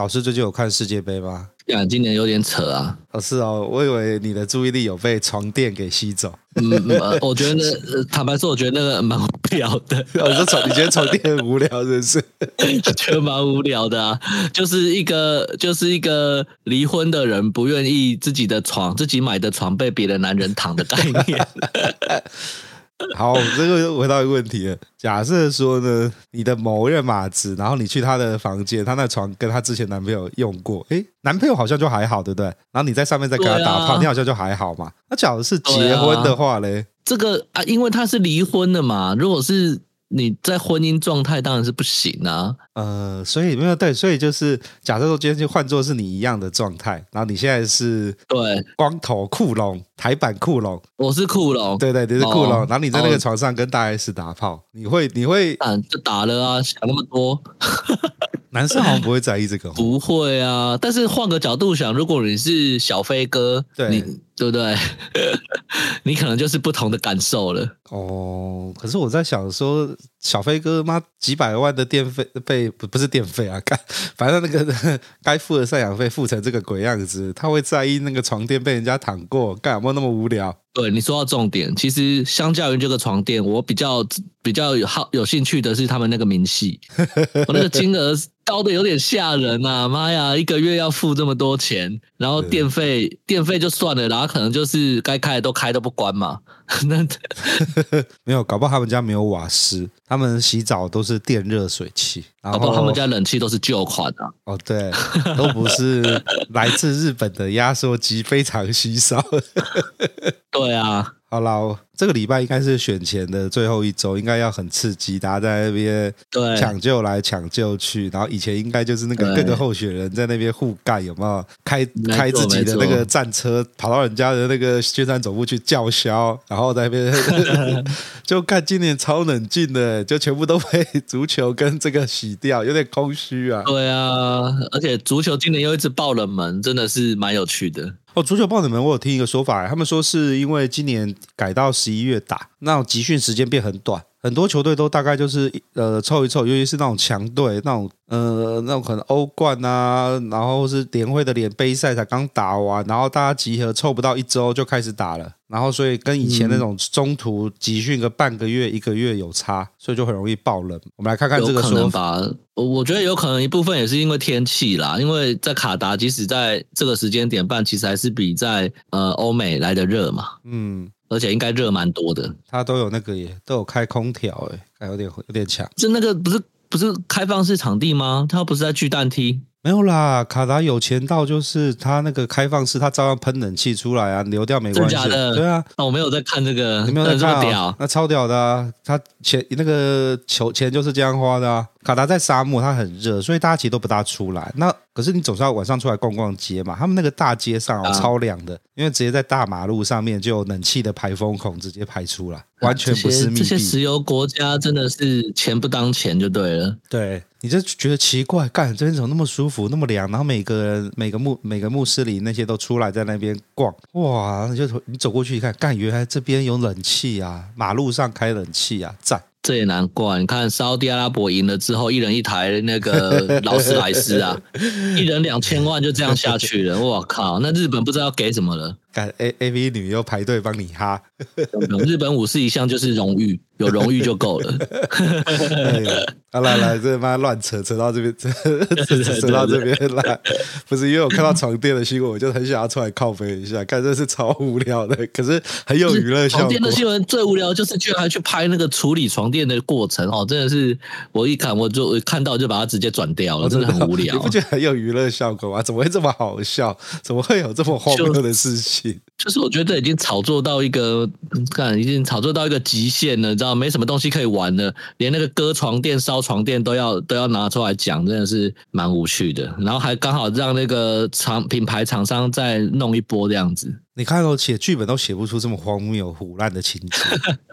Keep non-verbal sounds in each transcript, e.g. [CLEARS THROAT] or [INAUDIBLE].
老师最近有看世界杯吗？呀，今年有点扯啊！哦，是哦，我以为你的注意力有被床垫给吸走。嗯，我觉得那坦白说，我觉得那个蛮无聊的。我说床，你觉得床垫很无聊，是不是？[LAUGHS] 觉得蛮无聊的啊，就是一个就是一个离婚的人不愿意自己的床，自己买的床被别的男人躺的概念。[LAUGHS] [LAUGHS] 好，这个又回到一个问题了。假设说呢，你的某任马子，然后你去他的房间，他那床跟他之前男朋友用过，诶，男朋友好像就还好，对不对？然后你在上面再跟他打炮，啊、你好像就还好嘛。那假如是结婚的话嘞，这个啊，因为他是离婚的嘛。如果是你在婚姻状态，当然是不行啊。呃，所以没有对，所以就是假设说今天就换作是你一样的状态，然后你现在是对。光头酷龙台版酷龙，我是酷龙，对对，你是酷龙，然后你在那个床上跟大 S 打炮，你会你会嗯，就打了啊，想那么多，男生好像不会在意这个，不会啊，但是换个角度想，如果你是小飞哥，对，你对不对？[LAUGHS] 你可能就是不同的感受了。哦，可是我在想说，小飞哥妈几百万的电费被。不不是电费啊，[LAUGHS] 该反正那个该付的赡养费付成这个鬼样子，他会在意那个床垫被人家躺过，干有没有那么无聊？对，你说到重点，其实相较于这个床垫，我比较比较有好有兴趣的是他们那个明细，[LAUGHS] 我那个金额高的有点吓人啊！妈呀，一个月要付这么多钱，然后电费电费就算了，然后可能就是该开的都开都不关嘛。那 [LAUGHS] 没有，搞不好他们家没有瓦斯，他们洗澡都是电热水器，搞不好他们家冷气都是旧款的、啊。哦，对，都不是来自日本的压缩机，非常稀少。[LAUGHS] 对啊。好了，这个礼拜应该是选前的最后一周，应该要很刺激，大家在那边抢救来抢救去。然后以前应该就是那个各个候选人在那边互干，有没有？开开自己的那个战车，跑到人家的那个宣传总部去叫嚣，然后在那边 [LAUGHS] 就看今年超冷静的，就全部都被足球跟这个洗掉，有点空虚啊。对啊，而且足球今年又一直爆冷门，真的是蛮有趣的。哦，足球爆冷门，我有听一个说法，他们说是因为今年改到十一月打，那种集训时间变很短，很多球队都大概就是呃凑一凑，尤其是那种强队，那种呃那种可能欧冠啊，然后是联会的联杯赛才刚打完，然后大家集合凑不到一周就开始打了。然后，所以跟以前那种中途集训个半个月、一个月有差，所以就很容易爆冷。我们来看看这个说法。我觉得有可能一部分也是因为天气啦，因为在卡达，即使在这个时间点半，其实还是比在呃欧美来的热嘛。嗯，而且应该热蛮多的。它都有那个耶，都有开空调诶，还有点有点强。是那个不是不是开放式场地吗？它不是在巨蛋踢？没有啦，卡达有钱到就是他那个开放式，他照样喷冷气出来啊，流掉没关系。的？对啊，那我没有在看这个，你没有在看啊、哦？那超屌的啊！他钱那个球钱就是这样花的啊。卡达在沙漠，它很热，所以大家其实都不大出来。那可是你总是要晚上出来逛逛街嘛。他们那个大街上、超凉的，因为直接在大马路上面就有冷气的排风孔直接排出来，完全不是密闭。这些石油国家真的是钱不当钱就对了。对，你就觉得奇怪，干这边怎么那么舒服，那么凉？然后每个人每个穆每个穆斯林那些都出来在那边逛，哇！你就你走过去一看，干原来这边有冷气啊，马路上开冷气啊，赞。这也难怪，你看沙特阿拉伯赢了之后，一人一台那个 [LAUGHS] 劳斯莱斯啊，一人两千万就这样下去了，我靠！那日本不知道要给什么了。干 A A V 女优排队帮你哈，日本武士一向就是荣誉，有荣誉就够了。好来来，这妈乱扯扯到这边，扯 [LAUGHS] 扯扯到这边来，不是因为我看到床垫的新闻，我就很想要出来靠背一下，看这是超无聊的，可是很有娱乐效果。床垫的新闻最无聊就是居然还去拍那个处理床垫的过程哦，真的是我一看我就看到就把它直接转掉了，真的很无聊。你不觉得很有娱乐效果吗？怎么会这么好笑？怎么会有这么荒谬的事情？shit. 就是我觉得已经炒作到一个，看已经炒作到一个极限了，你知道，没什么东西可以玩了，连那个割床垫、烧床垫都要都要拿出来讲，真的是蛮无趣的。然后还刚好让那个厂品牌厂商再弄一波这样子。你看我写剧本都写不出这么荒谬唬烂的情节。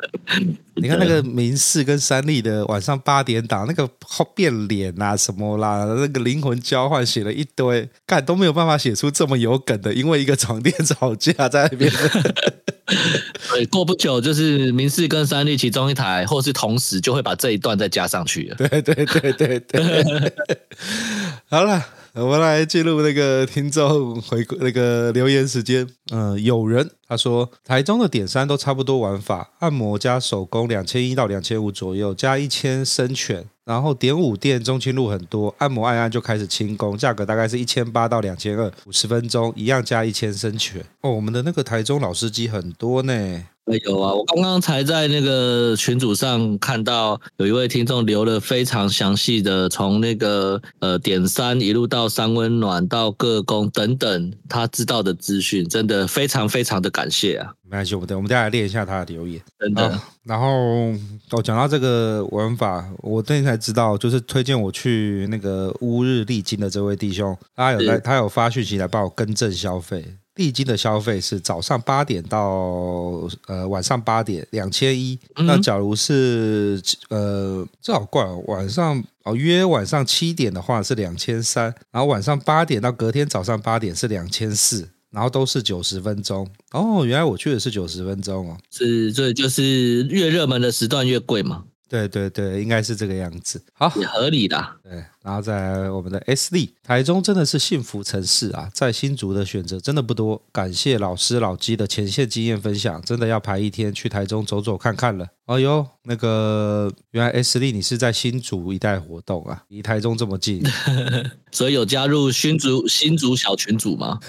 [LAUGHS] 你看那个民视跟三立的晚上八点档，那个变脸啊什么啦，那个灵魂交换写了一堆，干都没有办法写出这么有梗的，因为一个床垫吵架在那边。[LAUGHS] 对，过不久就是民视跟三立其中一台，或是同时就会把这一段再加上去了。对对对对对，[LAUGHS] 好了。我们来进入那个听众回归那个留言时间。嗯、呃，有人他说台中的点三都差不多玩法，按摩加手工两千一到两千五左右，加一千深泉。然后点五店中清路很多，按摩按按就开始轻功，价格大概是一千八到两千二，五十分钟一样加一千升泉。哦，我们的那个台中老司机很多呢。有啊，我刚刚才在那个群组上看到有一位听众留了非常详细的，从那个呃点三一路到三温暖到各宫等等，他知道的资讯，真的非常非常的感谢啊！没关系，我们等我们再来练一下他的留言，真的。然后我讲到这个玩法，我最近才知道，就是推荐我去那个乌日丽晶的这位弟兄，他有在，他有发讯息来帮我更正消费。丽晶的消费是早上八点到呃晚上八点两千一，那假如是呃这好怪哦，晚上哦约晚上七点的话是两千三，然后晚上八点到隔天早上八点是两千四，然后都是九十分钟。哦，原来我去的是九十分钟哦，是，所以就是越热门的时段越贵嘛。对对对，应该是这个样子。好，也合理的。对，然后在我们的 S D，台中真的是幸福城市啊，在新竹的选择真的不多。感谢老师老鸡的前线经验分享，真的要排一天去台中走走看看了。哦哟，那个原来 S D 你是在新竹一带活动啊，离台中这么近，[LAUGHS] 所以有加入新竹新竹小群组吗？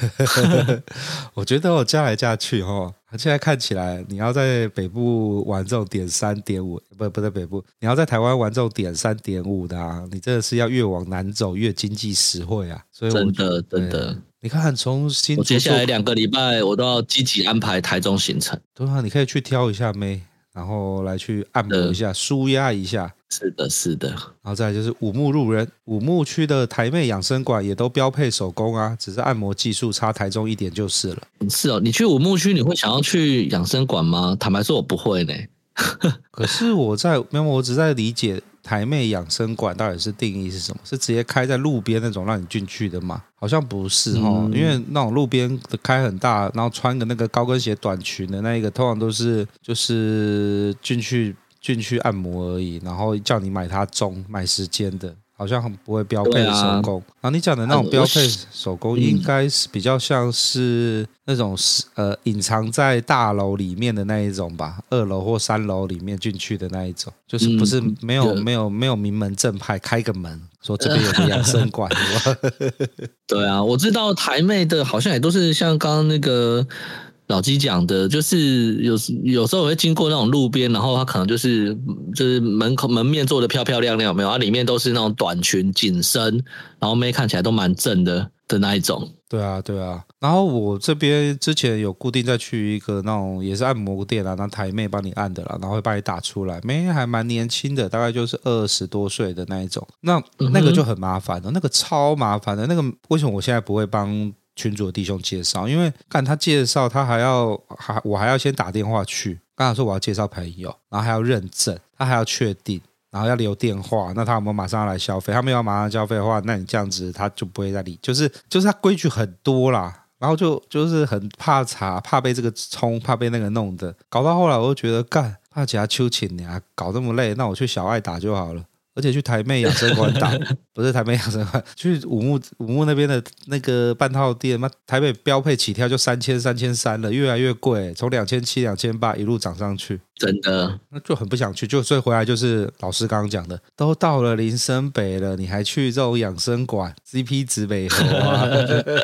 [LAUGHS] 我觉得我加来加去哦。现在看起来，你要在北部玩这种点三点五，不不在北部，你要在台湾玩这种点三点五的啊，你真的是要越往南走越经济实惠啊！所以我真的真的，你看从新，我接下来两个礼拜我都要积极安排台中行程。对啊，你可以去挑一下妹，然后来去按摩一下，舒压一下。是的，是的，然后再来就是五木路人，五木区的台妹养生馆也都标配手工啊，只是按摩技术差台中一点就是了。是哦，你去五木区你会想要去养生馆吗？坦白说，我不会呢。[LAUGHS] 可是我在没有，我只在理解台妹养生馆到底是定义是什么？是直接开在路边那种让你进去的吗？好像不是哦，嗯、因为那种路边的开很大，然后穿个那个高跟鞋短裙的那一个，通常都是就是进去。进去按摩而已，然后叫你买它钟买时间的，好像很不会标配手工。啊、然后你讲的那种标配手工，应该是比较像是那种是呃隐藏在大楼里面的那一种吧，二楼或三楼里面进去的那一种，就是不是没有、嗯、没有没有名门正派开个门说这边有个养生馆。[LAUGHS] 对啊，我知道台妹的好像也都是像刚刚那个。老鸡讲的，就是有有时候我会经过那种路边，然后他可能就是就是门口门面做的漂漂亮亮，有没有？它里面都是那种短裙紧身，然后妹看起来都蛮正的的那一种。对啊，对啊。然后我这边之前有固定再去一个那种也是按摩店啊，那台妹帮你按的啦，然后会帮你打出来，妹还蛮年轻的，大概就是二十多岁的那一种。那那个就很麻烦的，那个超麻烦的，那个为什么我现在不会帮？群主的弟兄介绍，因为看他介绍，他还要还我还要先打电话去，刚才说我要介绍朋友，然后还要认证，他还要确定，然后要留电话，那他有没有马上要来消费？他没有马上消费的话，那你这样子他就不会再理，就是就是他规矩很多啦，然后就就是很怕查，怕被这个冲，怕被那个弄的，搞到后来我就觉得干怕假秋千呀，搞这么累，那我去小爱打就好了。而且去台妹养生馆打，不是台北养生馆，[LAUGHS] 去五木五木那边的那个半套店，妈台北标配起跳就三千三千三了，越来越贵，从两千七两千八一路涨上去。真的，那就很不想去，就所以回来就是老师刚刚讲的，都到了林森北了，你还去这种养生馆，CP 值北河啊？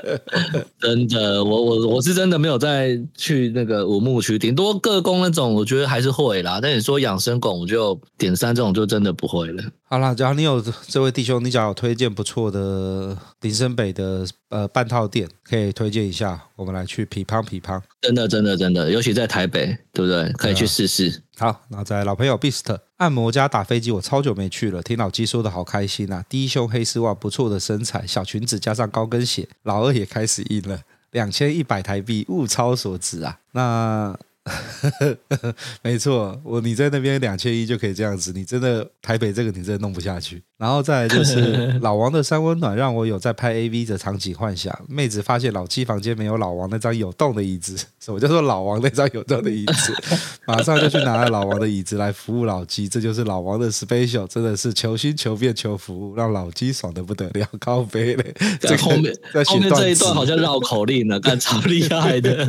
[LAUGHS] 真的，我我我是真的没有再去那个五木区，顶多各工那种，我觉得还是会啦。但你说养生馆，我就点三这种就真的不会了。好啦，只要你有这位弟兄，你假家有推荐不错的林森北的呃半套店，可以推荐一下，我们来去匹乓匹乓。真的，真的，真的，尤其在台北，对不对？可以去试试。好，那在老朋友 Beast 按摩加打飞机，我超久没去了，听老鸡说的好开心啊！低胸黑丝袜，不错的身材，小裙子加上高跟鞋，老二也开始硬了，两千一百台币，物超所值啊！那。[LAUGHS] 没错，我你在那边两千一就可以这样子，你真的台北这个你真的弄不下去。然后再来就是 [LAUGHS] 老王的三温暖，让我有在拍 AV 的场景幻想。妹子发现老七房间没有老王那张有洞的椅子，什么叫做老王那张有洞的椅子？[LAUGHS] 马上就去拿了老王的椅子来服务老鸡，这就是老王的 special，真的是求新求变求服务，让老鸡爽的不得了，高飞嘞。这后面后面这一段好像绕口令呢，干超厉害的。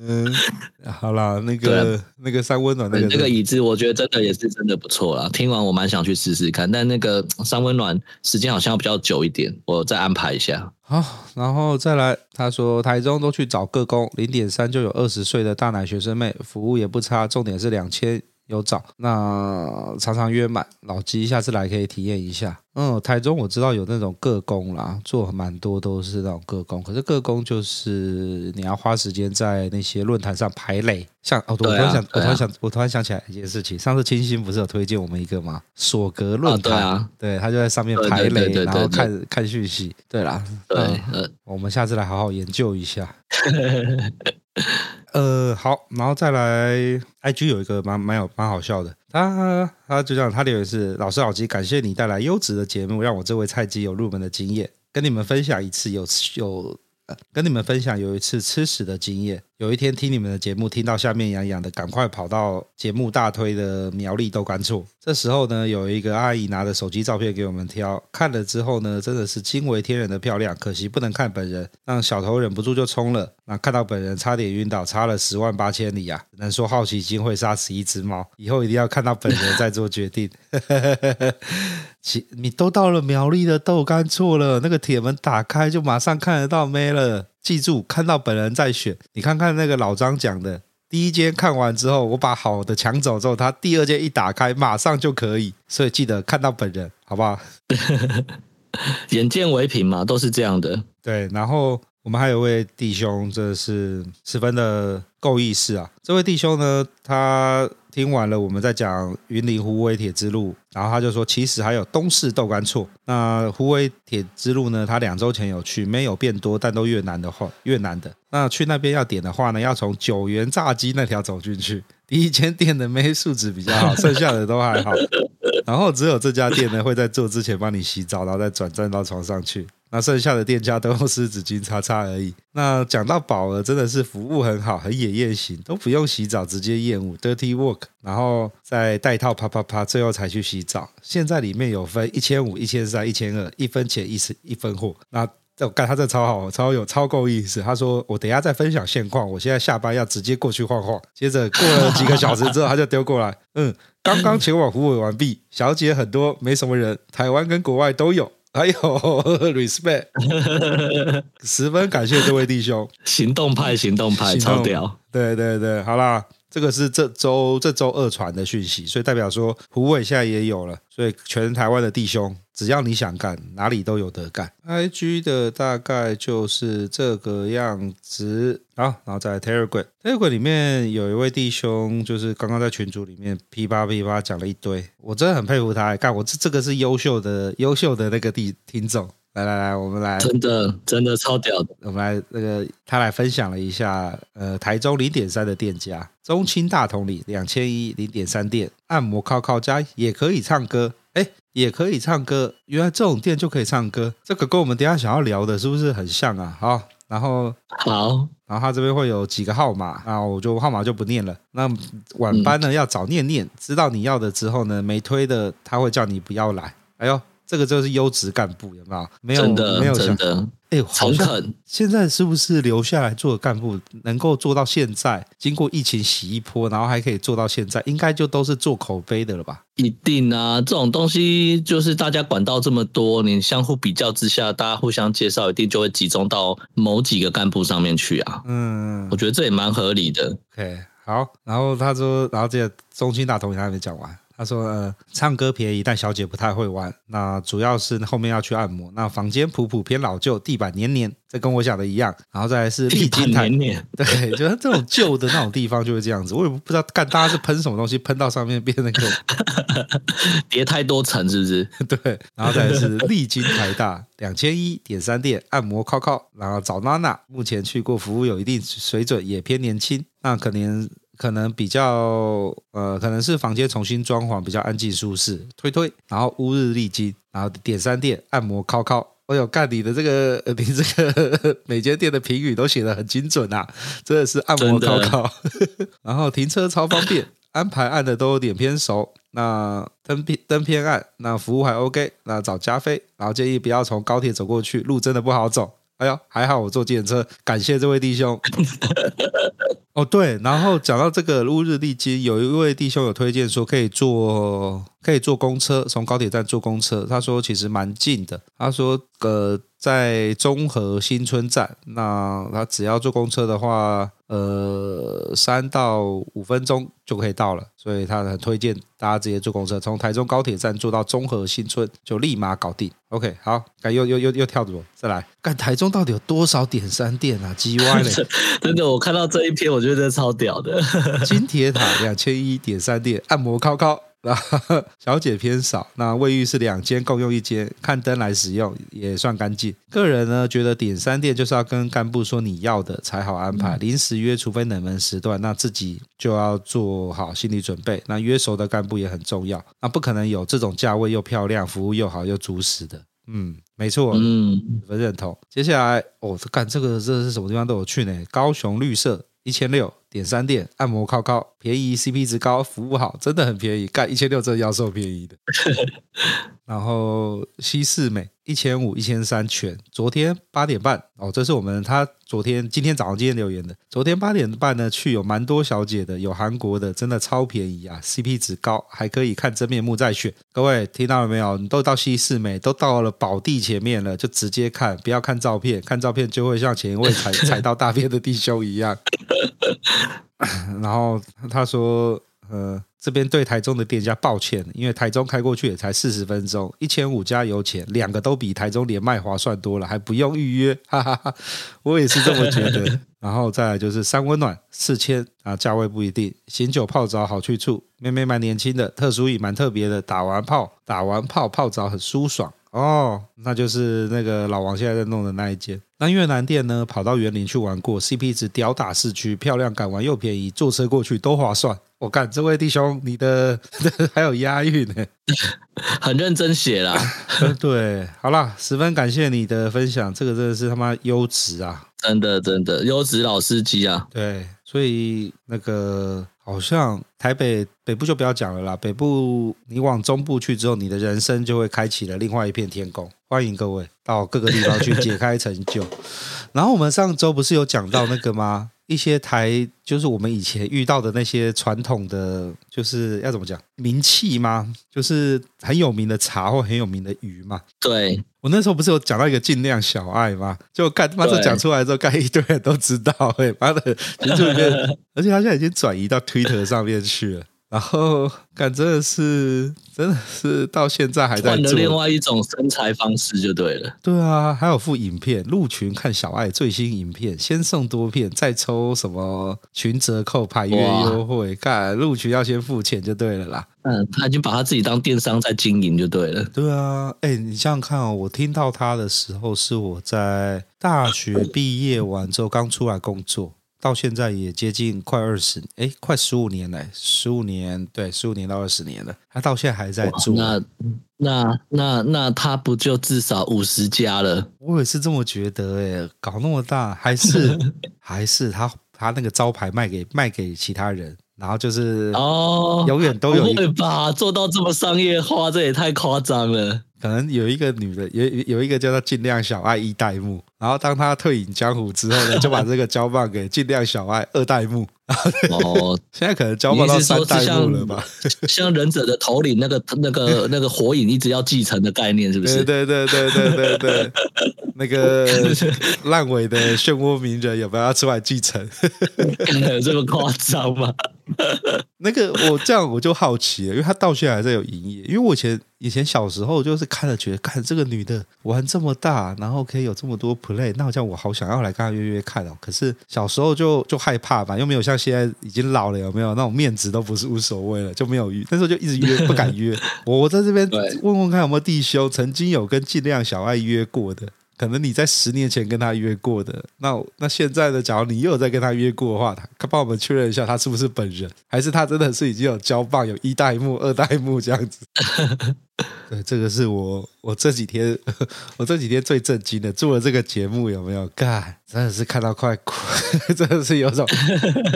嗯，[LAUGHS] 好啦，那个那个三温暖那个那个椅子，我觉得真的也是真的不错啦。听完我蛮想去试试看，但那个三温暖时间好像要比较久一点，我再安排一下。好，然后再来，他说台中都去找个工，零点三就有二十岁的大奶学生妹，服务也不差，重点是两千。有找，那常常约满，老鸡下次来可以体验一下。嗯，台中我知道有那种个工啦，做蛮多都是那种个工，可是个工就是你要花时间在那些论坛上排雷。像哦，我突然想，我突然想，我突然想起来一件事情，上次清新不是有推荐我们一个吗？索格论坛，对啊，对，他就在上面排雷，然后看看讯息。对啦，对，呃，我们下次来好好研究一下。[LAUGHS] 呃，好，然后再来，IG 有一个蛮蛮有蛮好笑的，他他就这样，他留言是老师老鸡，感谢你带来优质的节目，让我这位菜鸡有入门的经验，跟你们分享一次有有。跟你们分享有一次吃屎的经验。有一天听你们的节目，听到下面痒痒的，赶快跑到节目大推的苗栗豆干处。这时候呢，有一个阿姨拿着手机照片给我们挑，看了之后呢，真的是惊为天人的漂亮，可惜不能看本人，让小头忍不住就冲了。那看到本人差点晕倒，差了十万八千里啊！只能说好奇心会杀死一只猫，以后一定要看到本人再做决定。[LAUGHS] 你都到了苗栗的豆干处了，那个铁门打开就马上看得到妹了。记住，看到本人再选。你看看那个老张讲的，第一间看完之后，我把好的抢走之后，他第二间一打开，马上就可以。所以记得看到本人，好不好？[LAUGHS] 眼见为凭嘛，都是这样的。对，然后我们还有位弟兄，这是十分的够意思啊。这位弟兄呢，他。听完了，我们在讲云林湖尾铁之路，然后他就说，其实还有东势豆干厝。那湖尾铁之路呢，他两周前有去，没有变多，但都越南的话，越南的。那去那边要点的话呢，要从九元炸鸡那条走进去。第一间店的妹素质比较好，剩下的都还好。然后只有这家店呢，会在做之前帮你洗澡，然后再转站到床上去。那剩下的店家都用湿纸巾擦擦而已。那讲到饱了，真的是服务很好，很野艳型，都不用洗澡，直接厌恶 dirty work，然后再带套啪啪啪，最后才去洗澡。现在里面有分一千五、一千三、一千二，一分钱一一分货。那我干他这超好，超有超够意思。他说我等一下再分享现况，我现在下班要直接过去晃晃。接着过了几个小时之后，他就丢过来，嗯，刚刚前往虎尾完毕，小姐很多，没什么人，台湾跟国外都有。还有 respect，[LAUGHS] 十分感谢这位弟兄，行动派，行动派，超屌，对对对，好啦。这个是这周这周二传的讯息，所以代表说虎尾现在也有了，所以全台湾的弟兄，只要你想干，哪里都有得干。IG 的大概就是这个样子，好，然后在 Telegram，Telegram 里面有一位弟兄，就是刚刚在群组里面噼啪噼啪讲了一堆，我真的很佩服他，干我这这个是优秀的优秀的那个弟听众。来来来，我们来，真的真的超屌的。我们来那个，他来分享了一下，呃，台中零点三的店家，中清大同里两千一零点三店，按摩靠靠家也可以唱歌，哎，也可以唱歌，原来这种店就可以唱歌，这个跟我们等下想要聊的是不是很像啊？好，然后好，然后他这边会有几个号码，然后我就号码就不念了。那晚班呢，要早念念，知道你要的之后呢，没推的他会叫你不要来。哎呦。这个就是优质干部，有没有？没有，真的没有真的。哎，诚恳。现在是不是留下来做的干部，能够做到现在？经过疫情洗一波，然后还可以做到现在，应该就都是做口碑的了吧？一定啊！这种东西就是大家管道这么多，你相互比较之下，大家互相介绍，一定就会集中到某几个干部上面去啊。嗯，我觉得这也蛮合理的。OK，好。然后他说，然后这个中心大同也还没讲完。他说呃，唱歌便宜，但小姐不太会玩。那主要是后面要去按摩。那房间普普偏老旧，地板黏黏，这跟我想的一样。然后再来是丽晶台，黏黏 [LAUGHS] 对，就是这种旧的那种地方就会这样子。我也不知道干大家是喷什么东西，喷到上面变那个叠太多层是不是？[LAUGHS] 对。然后再来是历经台大两千一点三店按摩靠靠，然后找娜娜，目前去过，服务有一定水准，也偏年轻。那可能。可能比较呃，可能是房间重新装潢，比较安静舒适。推推，然后乌日丽晶，然后点三店按摩靠靠。哎呦，干你的这个，[LAUGHS] 你这个 [LAUGHS] 每间店的评语都写得很精准啊，真的是按摩靠靠。[LAUGHS] 然后停车超方便，安排按的都有点偏熟。那灯偏灯偏暗，那服务还 OK。那找加菲，然后建议不要从高铁走过去，路真的不好走。哎呦，还好我坐计程车，感谢这位弟兄。哦，对，然后讲到这个乌日丽金，有一位弟兄有推荐说可以坐可以坐公车，从高铁站坐公车，他说其实蛮近的。他说呃，在中和新村站，那他只要坐公车的话，呃，三到五分钟就可以到了，所以他很推荐大家直接坐公车，从台中高铁站坐到中和新村就立马搞定。OK，好，又又又又跳着再来，看台中到底有多少点三店啊？G Y 嘞，[LAUGHS] 真的，我看到这一篇我就。觉得超屌的，[LAUGHS] 金铁塔两千一点三店按摩靠靠，然后小姐偏少，那卫浴是两间共用一间，看灯来使用也算干净。个人呢觉得点三店就是要跟干部说你要的才好安排，临时约除非冷门时段，那自己就要做好心理准备。那约熟的干部也很重要，那不可能有这种价位又漂亮、服务又好又足食的。嗯，没错，嗯，我认同。接下来哦，干这个这是什么地方都有去呢？高雄绿色。一千六点三店按摩靠靠，便宜 CP 值高，服务好，真的很便宜。干一千六真的要受便宜的。[LAUGHS] 然后西四美一千五一千三全，昨天八点半哦，这是我们他昨天今天早上今天留言的。昨天八点半呢去有蛮多小姐的，有韩国的，真的超便宜啊，CP 值高，还可以看真面目再选。各位听到了没有？你都到西四美，都到了宝地前面了，就直接看，不要看照片，看照片就会像前一位踩 [LAUGHS] 踩到大便的弟兄一样。[LAUGHS] 然后他说，呃。这边对台中的店家抱歉，因为台中开过去也才四十分钟，一千五加油钱，两个都比台中连麦划算多了，还不用预约，哈哈哈，我也是这么觉得。[LAUGHS] 然后再来就是三温暖四千啊，价位不一定，醒酒泡澡好去处，妹妹蛮年轻的，特殊椅蛮特别的，打完泡打完泡泡澡很舒爽哦，那就是那个老王现在在弄的那一间。那越南店呢，跑到园林去玩过，CP 值吊打市区，漂亮，敢玩又便宜，坐车过去都划算。我看这位弟兄，你的 [LAUGHS] 还有押韵呢，[LAUGHS] 很认真写啦。[LAUGHS] 对，好啦，十分感谢你的分享，这个真的是他妈优质啊！真的真的优质老司机啊！对，所以那个好像台北北部就不要讲了啦，北部你往中部去之后，你的人生就会开启了另外一片天空。欢迎各位到各个地方去解开成就。[LAUGHS] 然后我们上周不是有讲到那个吗？一些台就是我们以前遇到的那些传统的，就是要怎么讲名气吗？就是很有名的茶或很有名的鱼嘛。对，我那时候不是有讲到一个尽量小爱吗？就看他妈这讲出来之后，看一堆人都知道，哎，妈的，[LAUGHS] 而且他现在已经转移到 Twitter 上面去了。然后，感真的是，真的是到现在还在做。换了另外一种身材方式就对了。对啊，还有副影片，入群看小爱最新影片，先送多片，再抽什么群折扣、排月优惠。看入群要先付钱就对了啦。嗯，他已经把他自己当电商在经营就对了。对啊，哎，你想想看哦，我听到他的时候是我在大学毕业完之后刚出来工作。到现在也接近快二十，哎，快十五年了，十五年，对，十五年到二十年了，他到现在还在做。那那那那他不就至少五十家了？我也是这么觉得，哎，搞那么大，还是 [LAUGHS] 还是他他那个招牌卖给卖给其他人，然后就是哦，永远都有一个，对吧？做到这么商业化，这也太夸张了。可能有一个女的，有有一个叫做尽量小爱一代目，然后当他退隐江湖之后呢，就把这个交棒给尽量小爱二代目。[LAUGHS] 哦，现在可能交棒到三代目了吧？像忍者的头领那个那个 [LAUGHS] 那个火影一直要继承的概念，是不是？对对对对对对对，那个烂尾的漩涡鸣人有没有要出来继承？有 [LAUGHS] 这么夸张吗？那个我这样我就好奇了，因为他到现在还在有营业。因为我以前以前小时候就是看了觉得，看这个女的玩这么大，然后可以有这么多 play，那好像我好想要来跟他约约看哦。可是小时候就就害怕吧，又没有像现在已经老了，有没有那种面子都不是无所谓了，就没有约。那时候就一直约，不敢约。[LAUGHS] 我我在这边问问看有没有弟兄曾经有跟尽量小爱约过的。可能你在十年前跟他约过的，那那现在的？假如你又有在跟他约过的话，他帮我们确认一下，他是不是本人，还是他真的是已经有交棒，有一代目、二代目这样子？[LAUGHS] 对，这个是我我这几天我这几天最震惊的，做了这个节目有没有？干，真的是看到快哭，[LAUGHS] 真的是有种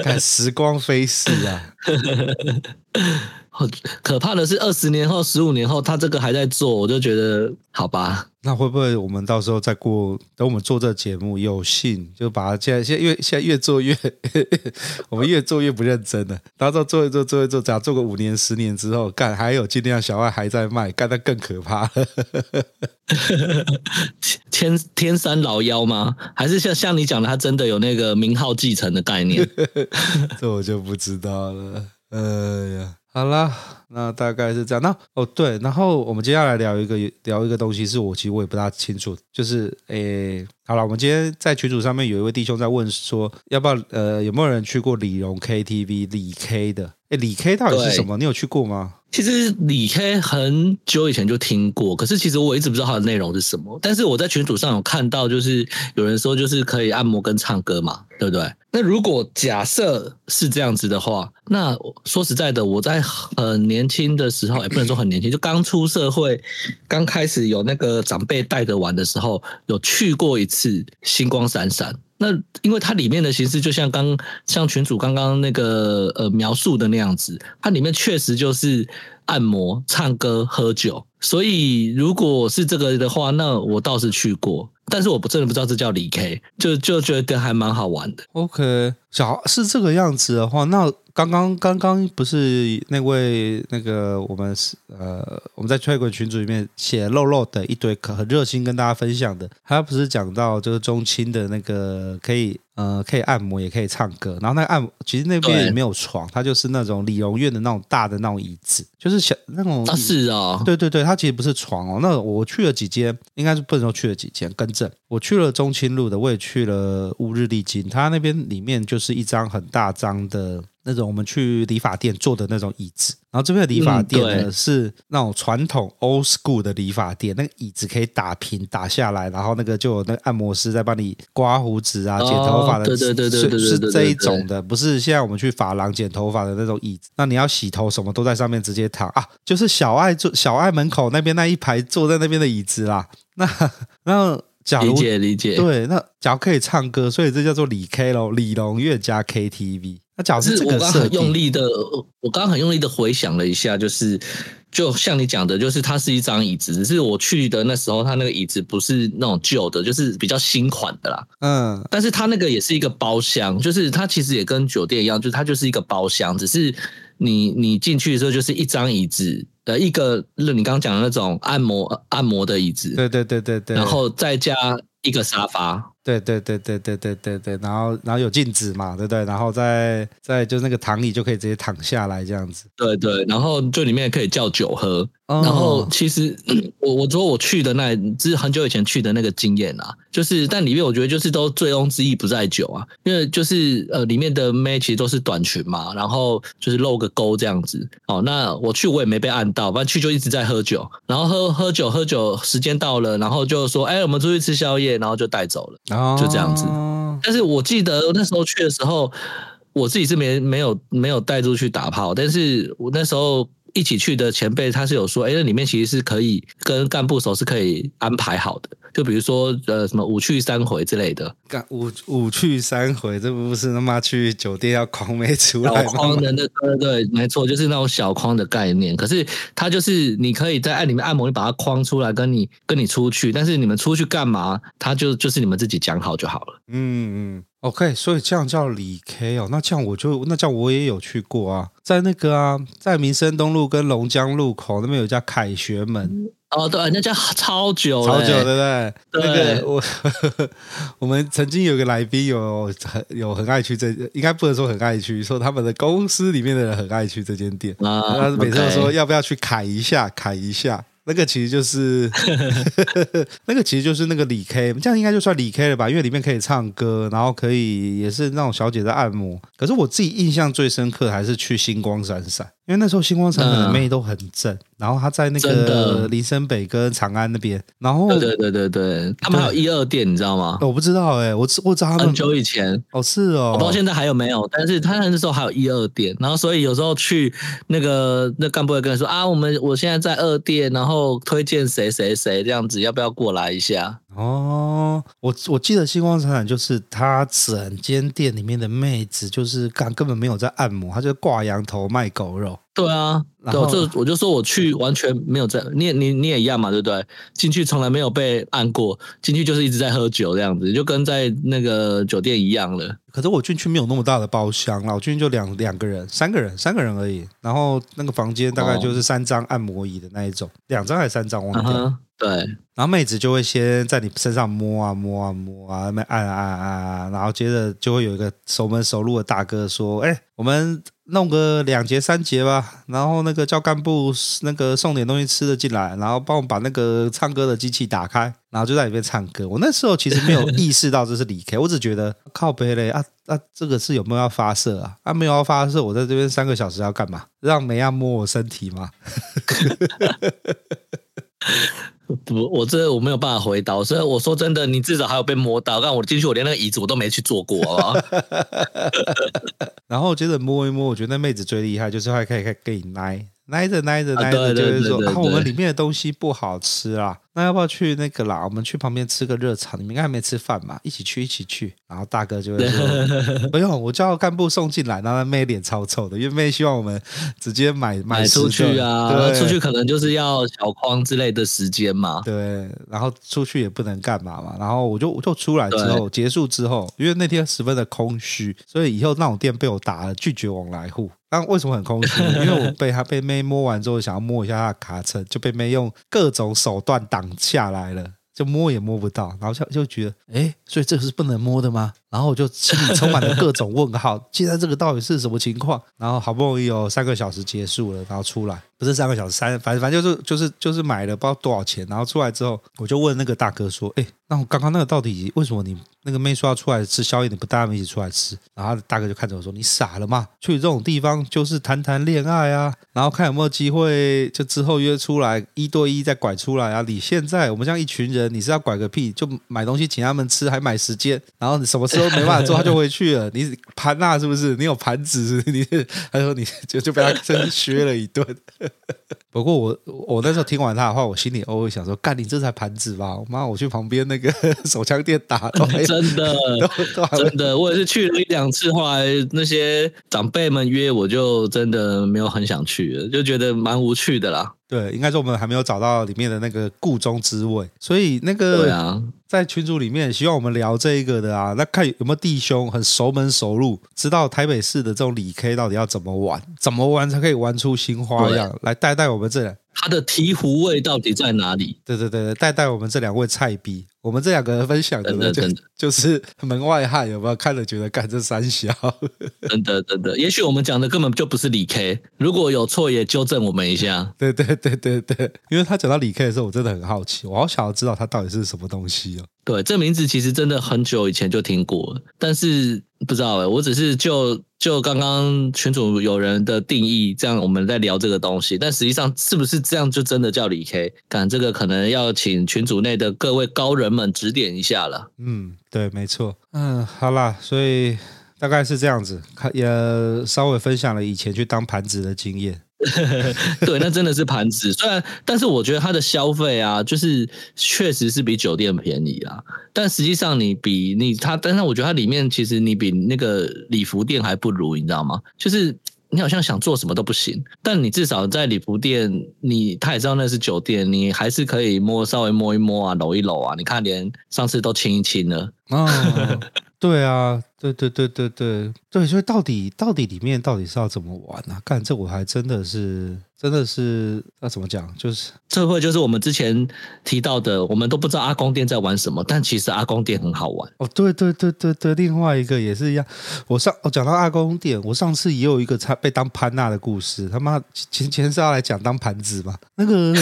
看时光飞逝啊！[LAUGHS] 可怕的是，二十年后、十五年后，他这个还在做，我就觉得好吧。那会不会我们到时候再过，等我们做这个节目有幸，就把它现在现在越现在越做越，[LAUGHS] 我们越做越不认真了。到时候做一做做一做，假如做个五年、十年之后，干还有尽量小爱还在卖，干那更可怕了。[LAUGHS] 天天山老妖吗？还是像像你讲的，他真的有那个名号继承的概念？[LAUGHS] 这我就不知道了。哎呀。好了，那大概是这样。那哦对，然后我们接下来聊一个聊一个东西，是我其实我也不大清楚，就是诶，好了，我们今天在群组上面有一位弟兄在问说，要不要呃有没有人去过李荣 KTV 李 K 的？哎，李 K 到底是什么？你有去过吗？其实李 K 很久以前就听过，可是其实我一直不知道它的内容是什么。但是我在群组上有看到，就是有人说就是可以按摩跟唱歌嘛，对不对？那如果假设是这样子的话，那说实在的，我在很年年轻的时候，也不能说很年轻，就刚出社会，刚开始有那个长辈带着玩的时候，有去过一次，星光闪闪。那因为它里面的形式就像刚像群主刚刚那个呃描述的那样子，它里面确实就是按摩、唱歌、喝酒，所以如果是这个的话，那我倒是去过，但是我不真的不知道这叫离 K，就就觉得还蛮好玩的。OK，小是这个样子的话，那。刚刚刚刚不是那位那个我们是呃我们在吹滚群组里面写肉肉的一堆很热心跟大家分享的，他不是讲到就是中青的那个可以呃可以按摩也可以唱歌，然后那个按摩其实那边也没有床，它就是那种理容院的那种大的那种椅子，就是小那种啊是啊，对对对，它其实不是床哦。那我去了几间，应该是不能说去了几间，更正，我去了中清路的，我也去了乌日丽金，它那边里面就是一张很大张的。那种我们去理发店坐的那种椅子，然后这边的理发店呢、嗯、是那种传统 old school 的理发店，那个椅子可以打平打下来，然后那个就有那个按摩师在帮你刮胡子啊、剪头发的，对对对对对，是这一种的，不是现在我们去发廊剪头发的那种椅子。那你要洗头什么都在上面直接躺啊，就是小爱坐小爱门口那边那一排坐在那边的椅子啦。那 [LAUGHS] 那假如理解理解，对，那假如可以唱歌，所以这叫做李 K 咯，李龙月加 KTV。那假如是这个我刚很用力的，我刚刚很用力的回想了一下，就是就像你讲的，就是它是一张椅子，只是我去的那时候，它那个椅子不是那种旧的，就是比较新款的啦。嗯，但是它那个也是一个包厢，就是它其实也跟酒店一样，就是它就是一个包厢，只是你你进去的时候就是一张椅子的一个，你刚刚讲的那种按摩按摩的椅子，对对对对对，然后再加一个沙发。对对对对对对对对，然后然后有镜子嘛，对不对？然后再再就是那个躺椅就可以直接躺下来这样子。对对，然后就里面可以叫酒喝。哦、然后其实 [CLEARS THROAT] 我我说我去的那，这是很久以前去的那个经验啊，就是但里面我觉得就是都醉翁之意不在酒啊，因为就是呃里面的妹其实都是短裙嘛，然后就是露个沟这样子。哦，那我去我也没被按到，反正去就一直在喝酒，然后喝喝酒喝酒，时间到了，然后就说哎我们出去吃宵夜，然后就带走了。哦就这样子，但是我记得那时候去的时候，我自己是没没有没有带出去打炮，但是我那时候。一起去的前辈他是有说，哎，那里面其实是可以跟干部手是可以安排好的，就比如说呃什么五去三回之类的。干五五去三回，这不是他妈去酒店要框没出来吗？小框的那对对，没错，就是那种小框的概念。可是他就是你可以在按里面按摩，你把它框出来，跟你跟你出去，但是你们出去干嘛？他就就是你们自己讲好就好了。嗯嗯。OK，所以这样叫李 K 哦，那这样我就那这样我也有去过啊，在那个啊，在民生东路跟龙江路口那边有一家凯旋门哦，对，那家超久，超久，对不对？对那个我我们曾经有个来宾有很有很爱去这，应该不能说很爱去，说他们的公司里面的人很爱去这间店啊，他每次都说要不要去凯一下，凯一下。那个其实就是，[LAUGHS] 那个其实就是那个李 K，这样应该就算李 K 了吧？因为里面可以唱歌，然后可以也是那种小姐在按摩。可是我自己印象最深刻还是去星光闪闪。因为那时候星光闪闪的妹都很正，嗯、然后他在那个林森北跟长安那边，然后对对对对他们还有一二店，你知道吗？我不知道哎、欸，我我知道他们很久以前。哦，是哦，我不知道现在还有没有，但是他那时候还有一二店，然后所以有时候去那个那干部会跟他说啊，我们我现在在二店，然后推荐谁谁谁这样子，要不要过来一下？哦，我我记得星光闪闪就是他整间店里面的妹子，就是干根本没有在按摩，他就挂羊头卖狗肉。对啊，然后就我就说我去完全没有在，你也你你也一样嘛，对不对？进去从来没有被按过，进去就是一直在喝酒这样子，就跟在那个酒店一样了。可是我进去没有那么大的包厢，我进去就两两个人、三个人、三个人而已。然后那个房间大概就是三张按摩椅的那一种，两张还是三张？忘记了。对，然后妹子就会先在你身上摸啊摸啊摸啊，那按按啊按，然后接着就会有一个熟门熟路的大哥说：“哎，我们弄个两节三节吧。”然后那个叫干部那个送点东西吃的进来，然后帮我把那个唱歌的机器打开，然后就在里面唱歌。我那时候其实没有意识到这是李 K，我只觉得靠背嘞啊啊，这个是有没有要发射啊？啊没有要发射，我在这边三个小时要干嘛？让梅亚摸我身体吗？[LAUGHS] 不，我这我没有办法回答，所以我说真的，你至少还有被摸到。但我进去，我连那个椅子我都没去坐过，好好？[LAUGHS] 然后接着摸一摸，我觉得那妹子最厉害，就是还可以可以给你奶。耐着耐着耐着，就是说啊，我们里面的东西不好吃啊，那要不要去那个啦？我们去旁边吃个热炒，你们应该还没吃饭嘛？一起去，一起去。然后大哥就会说：[LAUGHS] “不用，我叫干部送进来。”然后那妹脸超臭的，因为妹希望我们直接买买，出去啊，对出去可能就是要小框之类的时间嘛。对，然后出去也不能干嘛嘛。然后我就我就出来之后对结束之后，因为那天十分的空虚，所以以后那种店被我打了拒绝往来户。但为什么很空虚？[LAUGHS] 因为我被他被妹摸完之后，想要摸一下他的卡车，就被妹用各种手段挡下来了，就摸也摸不到，然后就就觉得，哎，所以这个是不能摸的吗？然后我就心里充满了各种问号，[LAUGHS] 现在这个到底是什么情况？然后好不容易有三个小时结束了，然后出来，不是三个小时，三反正反正就是就是就是买了不知道多少钱，然后出来之后，我就问那个大哥说，哎，那我刚刚那个到底为什么你那个妹说要出来吃宵夜，你不带他们一起出来吃？然后大哥就看着我说，你傻了吗？去这种地方就是谈谈恋爱啊，然后看有没有机会，就之后约出来一对一再拐出来啊。你现在我们这样一群人，你是要拐个屁？就买东西请他们吃，还买时间，然后你什么时候？都没办法做，他就回去了。你盘那是不是？你有盘子是不是？[LAUGHS] 你他说你就就被他真削了一顿。不过我我那时候听完他的话，我心里偶尔想说：干你这才盘子吧！我妈，我去旁边那个 [LAUGHS] 手枪店打，[LAUGHS] 真的真的，我也是去了一两次，后来那些长辈们约，我就真的没有很想去了，就觉得蛮无趣的啦。对，应该说我们还没有找到里面的那个故中之味，所以那个在群组里面希望我们聊这一个的啊，那看有没有弟兄很熟门熟路，知道台北市的这种理 K 到底要怎么玩，怎么玩才可以玩出新花样，来带带我们这。他的醍醐味到底在哪里？对对对对，带带我们这两位菜逼，我们这两个人分享的呢，就就是门外汉，有没有看了觉得干这三小？[LAUGHS] 真的真的，也许我们讲的根本就不是理 K，如果有错也纠正我们一下。对对对对对，因为他讲到理 K 的时候，我真的很好奇，我好想要知道他到底是什么东西哦。对，这名字其实真的很久以前就听过，但是不知道哎，我只是就就刚刚群主有人的定义，这样我们在聊这个东西，但实际上是不是这样就真的叫李 K？感这个可能要请群组内的各位高人们指点一下了。嗯，对，没错。嗯，好啦，所以大概是这样子，也稍微分享了以前去当盘子的经验。[LAUGHS] 对，那真的是盘子。虽然，但是我觉得它的消费啊，就是确实是比酒店便宜啊。但实际上，你比你它，但是我觉得它里面其实你比那个礼服店还不如，你知道吗？就是你好像想做什么都不行，但你至少在礼服店，你他也知道那是酒店，你还是可以摸稍微摸一摸啊，搂一搂啊。你看，连上次都亲一亲了。哦，对啊。对对对对对对，所以到底到底里面到底是要怎么玩啊？干这我还真的是真的是要怎么讲？就是这会就是我们之前提到的，我们都不知道阿公店在玩什么，但其实阿公店很好玩哦。对对对对对，另外一个也是一样。我上我讲到阿公店，我上次也有一个他被当潘娜的故事。他妈前前是要来讲当盘子嘛？[LAUGHS] 那个。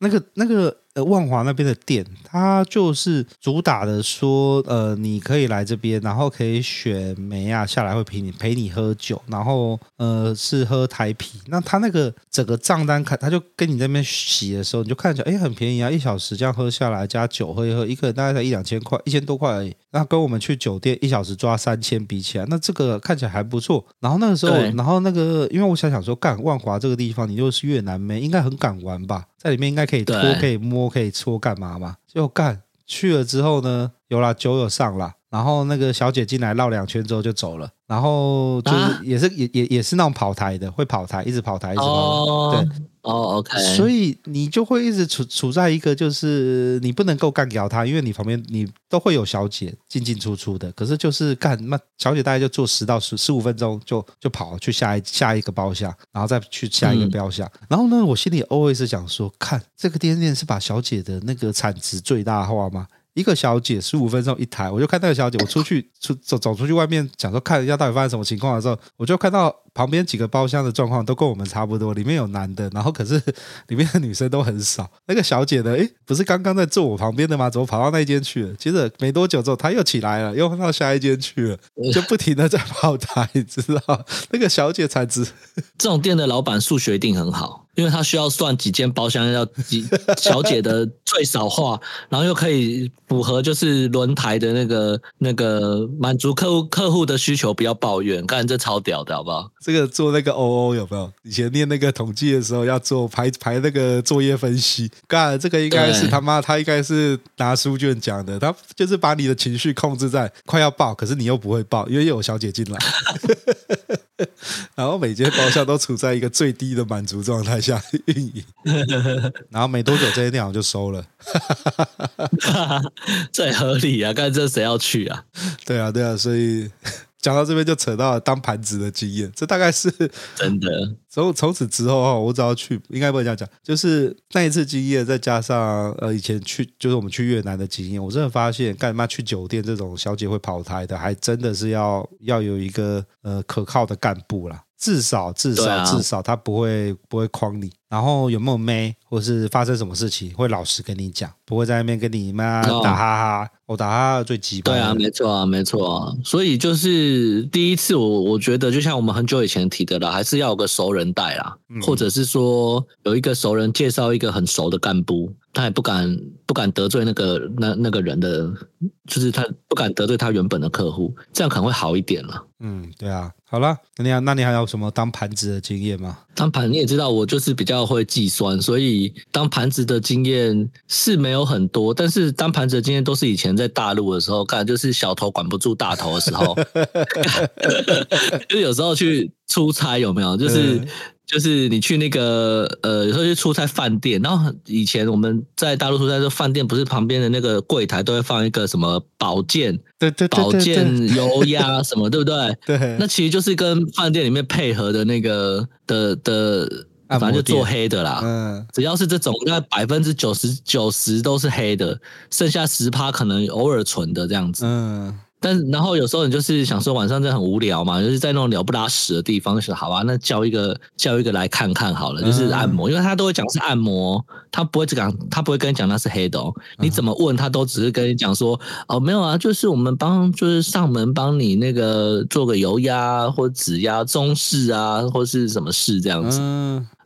那个那个呃，万华那边的店，它就是主打的说，呃，你可以来这边，然后可以选梅亚下来会陪你陪你喝酒，然后呃是喝台啤。那他那个整个账单看，他就跟你那边洗的时候，你就看起来哎很便宜啊，一小时这样喝下来加酒喝一喝，一个人大概才一两千块，一千多块而已。那跟我们去酒店一小时抓三千比起来，那这个看起来还不错。然后那个时候，然后那个因为我想想说，干万华这个地方，你又是越南妹，应该很敢玩吧？在里面应该可以拖，可以摸，可以搓，干嘛嘛？就干去了之后呢，有啦，酒有上啦，然后那个小姐进来绕两圈之后就走了，然后就是也是、啊、也也也是那种跑台的，会跑台，一直跑台，一直跑台，哦、对。哦、oh，OK，所以你就会一直处处在一个就是你不能够干掉他，因为你旁边你都会有小姐进进出出的，可是就是干那小姐大概就坐十到十十五分钟就就跑去下一下一个包厢，然后再去下一个包厢，嗯、然后呢，我心里 always 想说，看这个店面是把小姐的那个产值最大化吗？一个小姐十五分钟一台，我就看那个小姐，我出去出走走出去外面，想说看一下到底发生什么情况的时候，我就看到旁边几个包厢的状况都跟我们差不多，里面有男的，然后可是里面的女生都很少。那个小姐呢，诶，不是刚刚在坐我旁边的吗？怎么跑到那一间去了？接着没多久之后，她又起来了，又换到下一间去了，[LAUGHS] 就不停的在跑台，知道？那个小姐才知，这种店的老板数学一定很好。因为他需要算几间包厢要几 [LAUGHS] 小姐的最少化，然后又可以符合就是轮台的那个那个满足客户客户的需求，不要抱怨，干这超屌的好不好？这个做那个 OO 有没有？以前念那个统计的时候要做排排那个作业分析，干这个应该是他妈他应该是拿书卷讲的，他就是把你的情绪控制在快要爆，可是你又不会爆，因为又有小姐进来。[LAUGHS] [LAUGHS] 然后每间包厢都处在一个最低的满足状态下运营，然后没多久这些店就收了，[LAUGHS] 这合理啊！看这谁要去啊？[LAUGHS] 对啊，对啊，所以。讲到这边就扯到了当盘子的经验，这大概是真的。[LAUGHS] 从从此之后我只要去，应该不会这样讲，就是那一次经验，再加上呃以前去，就是我们去越南的经验，我真的发现，干嘛去酒店这种小姐会跑台的，还真的是要要有一个呃可靠的干部啦。至少至少、啊、至少他不会不会诓你，然后有没有妹，或是发生什么事情，会老实跟你讲，不会在那边跟你妈打哈哈。我、哦、打哈哈最基本。对啊，没错啊，没错啊。所以就是第一次我，我我觉得就像我们很久以前提的了，还是要有个熟人带啦，嗯、或者是说有一个熟人介绍一个很熟的干部，他也不敢不敢得罪那个那那个人的，就是他不敢得罪他原本的客户，这样可能会好一点了。嗯，对啊。好了，那你那你还有什么当盘子的经验吗？当盘你也知道，我就是比较会计算，所以当盘子的经验是没有很多。但是当盘子的经验都是以前在大陆的时候干，就是小头管不住大头的时候，[LAUGHS] 就有时候去出差有没有？就是。嗯就是你去那个呃，有时候去出差饭店，然后以前我们在大陆出差的饭店不是旁边的那个柜台都会放一个什么保健，对对，宝剑油压什么，对不对？[LAUGHS] 对，那其实就是跟饭店里面配合的那个的的，反正就做黑的啦。嗯，只要是这种，那百分之九十九十都是黑的，剩下十趴可能偶尔纯的这样子。嗯。但然后有时候你就是想说晚上真的很无聊嘛，就是在那种鸟不拉屎的地方，就是好吧，那叫一个叫一个来看看好了，就是按摩，因为他都会讲是按摩，他不会讲，他不会跟你讲那是黑的哦。你怎么问他都只是跟你讲说哦没有啊，就是我们帮就是上门帮你那个做个油压或指压中式啊，或是什么式这样子。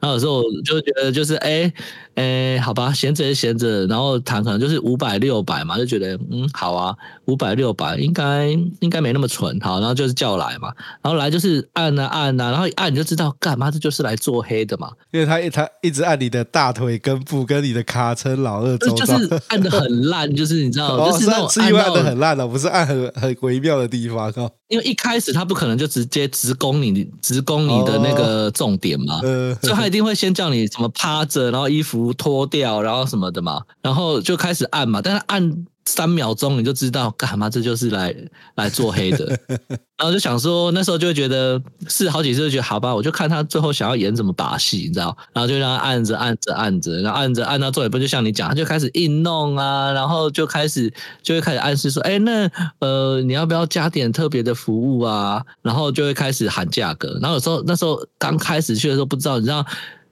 那有时候我就觉得就是哎哎，好吧，闲着也闲着，然后谈可能就是五百六百嘛，就觉得嗯好啊，五百六百应该应该没那么蠢，好，然后就是叫来嘛，然后来就是按啊按啊，然后一按你就知道干嘛，这就是来做黑的嘛，因为他一他一直按你的大腿根部跟你的卡车老二周，就是按的很烂，就是你知道，[LAUGHS] 哦、就是那种按的很烂的，不是按很很微妙的地方，因为一开始他不可能就直接直攻你直攻你的那个重点嘛，哦、所以他一定会先叫你怎么趴着，然后衣服脱掉，然后什么的嘛，然后就开始按嘛。但是按三秒钟你就知道干嘛，这就是来来做黑的。[LAUGHS] 然后就想说，那时候就会觉得试好几次就觉得好吧，我就看他最后想要演什么把戏，你知道？然后就让他按着按着按着，然后按着按到最后一步，就像你讲，他就开始硬弄啊，然后就开始就会开始暗示说，哎，那呃你要不要加点特别的服务啊？然后就会开始喊价格。然后有时候那时候刚开始去的时候不知道，你知道。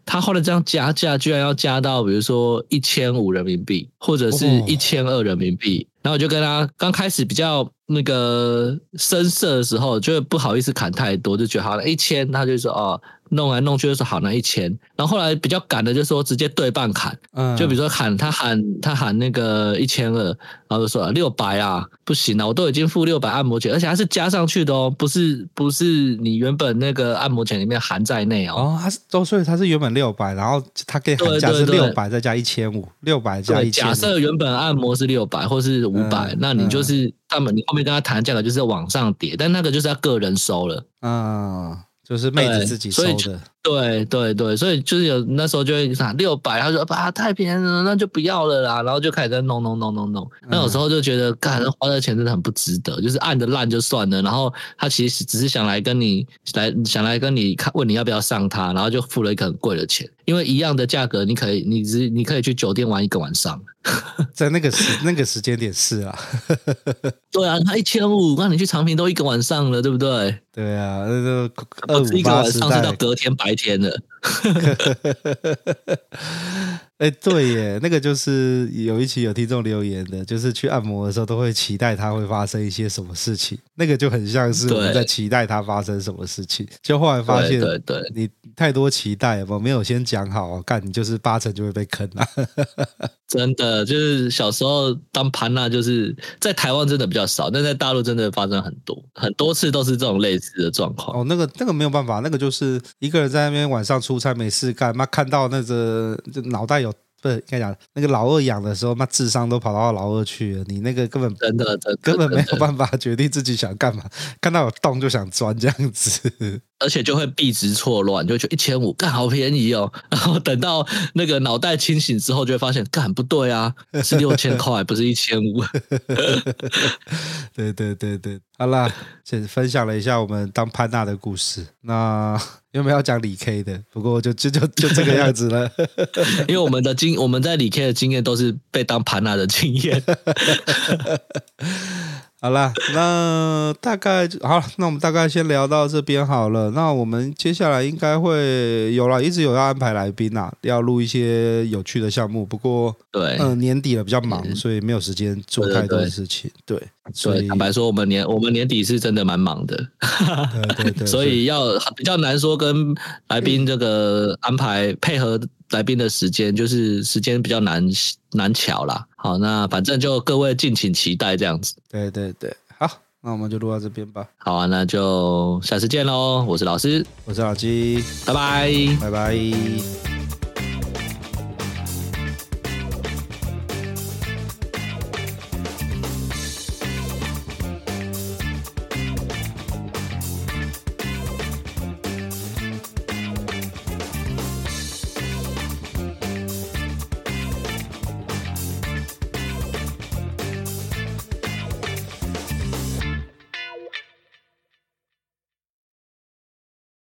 他后来这样加价，居然要加到比如说一千五人民币，或者是一千二人民币。然后我就跟他刚开始比较那个生涩的时候，就不好意思砍太多，就觉得好了，一千，他就说哦。弄来弄去就说好那一千，然后后来比较赶的就说直接对半砍，嗯，就比如说喊他喊他喊那个一千二，然后就说六百啊，不行啊，我都已经付六百按摩钱，而且还是加上去的哦，不是不是你原本那个按摩钱里面含在内哦，哦，他是都所以他是原本六百，然后他给喊价是六百再加一千五，六百加一千。假设原本按摩是六百或是五百，嗯，那你就是他们你后面跟他谈价格就是往上叠，但那个就是要个人收了，嗯。就是妹子自己收的，对对对，所以就是有那时候就会啥六百，他说啊太便宜了，那就不要了啦，然后就开始在弄弄弄弄弄，那有时候就觉得，干花的钱真的很不值得，就是按的烂就算了，然后他其实只是想来跟你来想来跟你看问你要不要上他，然后就付了一个很贵的钱，因为一样的价格，你可以你只你可以去酒店玩一个晚上。[LAUGHS] 在那个时那个时间点是啊，[LAUGHS] 对啊，他一千五，那你去长平都一个晚上了，对不对？对啊，那个二五八晚上是到隔天白天了。[LAUGHS] 哎，对耶，那个就是有一期有听众留言的，就是去按摩的时候都会期待它会发生一些什么事情，那个就很像是我们在期待它发生什么事情，就后来发现，对对，你太多期待，我没有先讲好，干你就是八成就会被坑啊。[LAUGHS] 真的，就是小时候当盘娜，就是在台湾真的比较少，但在大陆真的发生很多，很多次都是这种类似的状况。哦，那个那个没有办法，那个就是一个人在那边晚上出差没事干，妈看到那个就脑袋有。不是，跟你讲，那个老二养的时候，那智商都跑到老二去了。你那个根本根本没有办法决定自己想干嘛，看到有洞就想钻这样子。而且就会币值错乱，就觉得一千五，干好便宜哦。然后等到那个脑袋清醒之后，就会发现干不对啊，是六千块，不是一千五。[LAUGHS] 对对对对，好啦，先分享了一下我们当潘娜的故事。那有没有要讲李 K 的？不过就就就就这个样子了。[LAUGHS] 因为我们的经我们在李 K 的经验都是被当潘娜的经验。[LAUGHS] 好了，那大概好，那我们大概先聊到这边好了。那我们接下来应该会有了，一直有要安排来宾啊，要录一些有趣的项目。不过，对，嗯、呃，年底了比较忙，所以没有时间做太多的事情。对，对，对，所以坦白说，我们年我们年底是真的蛮忙的。对对 [LAUGHS] 对，所以要比较难说跟来宾这个安排配合。来宾的时间就是时间比较难难巧啦。好，那反正就各位敬请期待这样子。对对对，好，那我们就录到这边吧。好啊，那就下次见喽。我是老师，我是老鸡，拜拜，拜拜。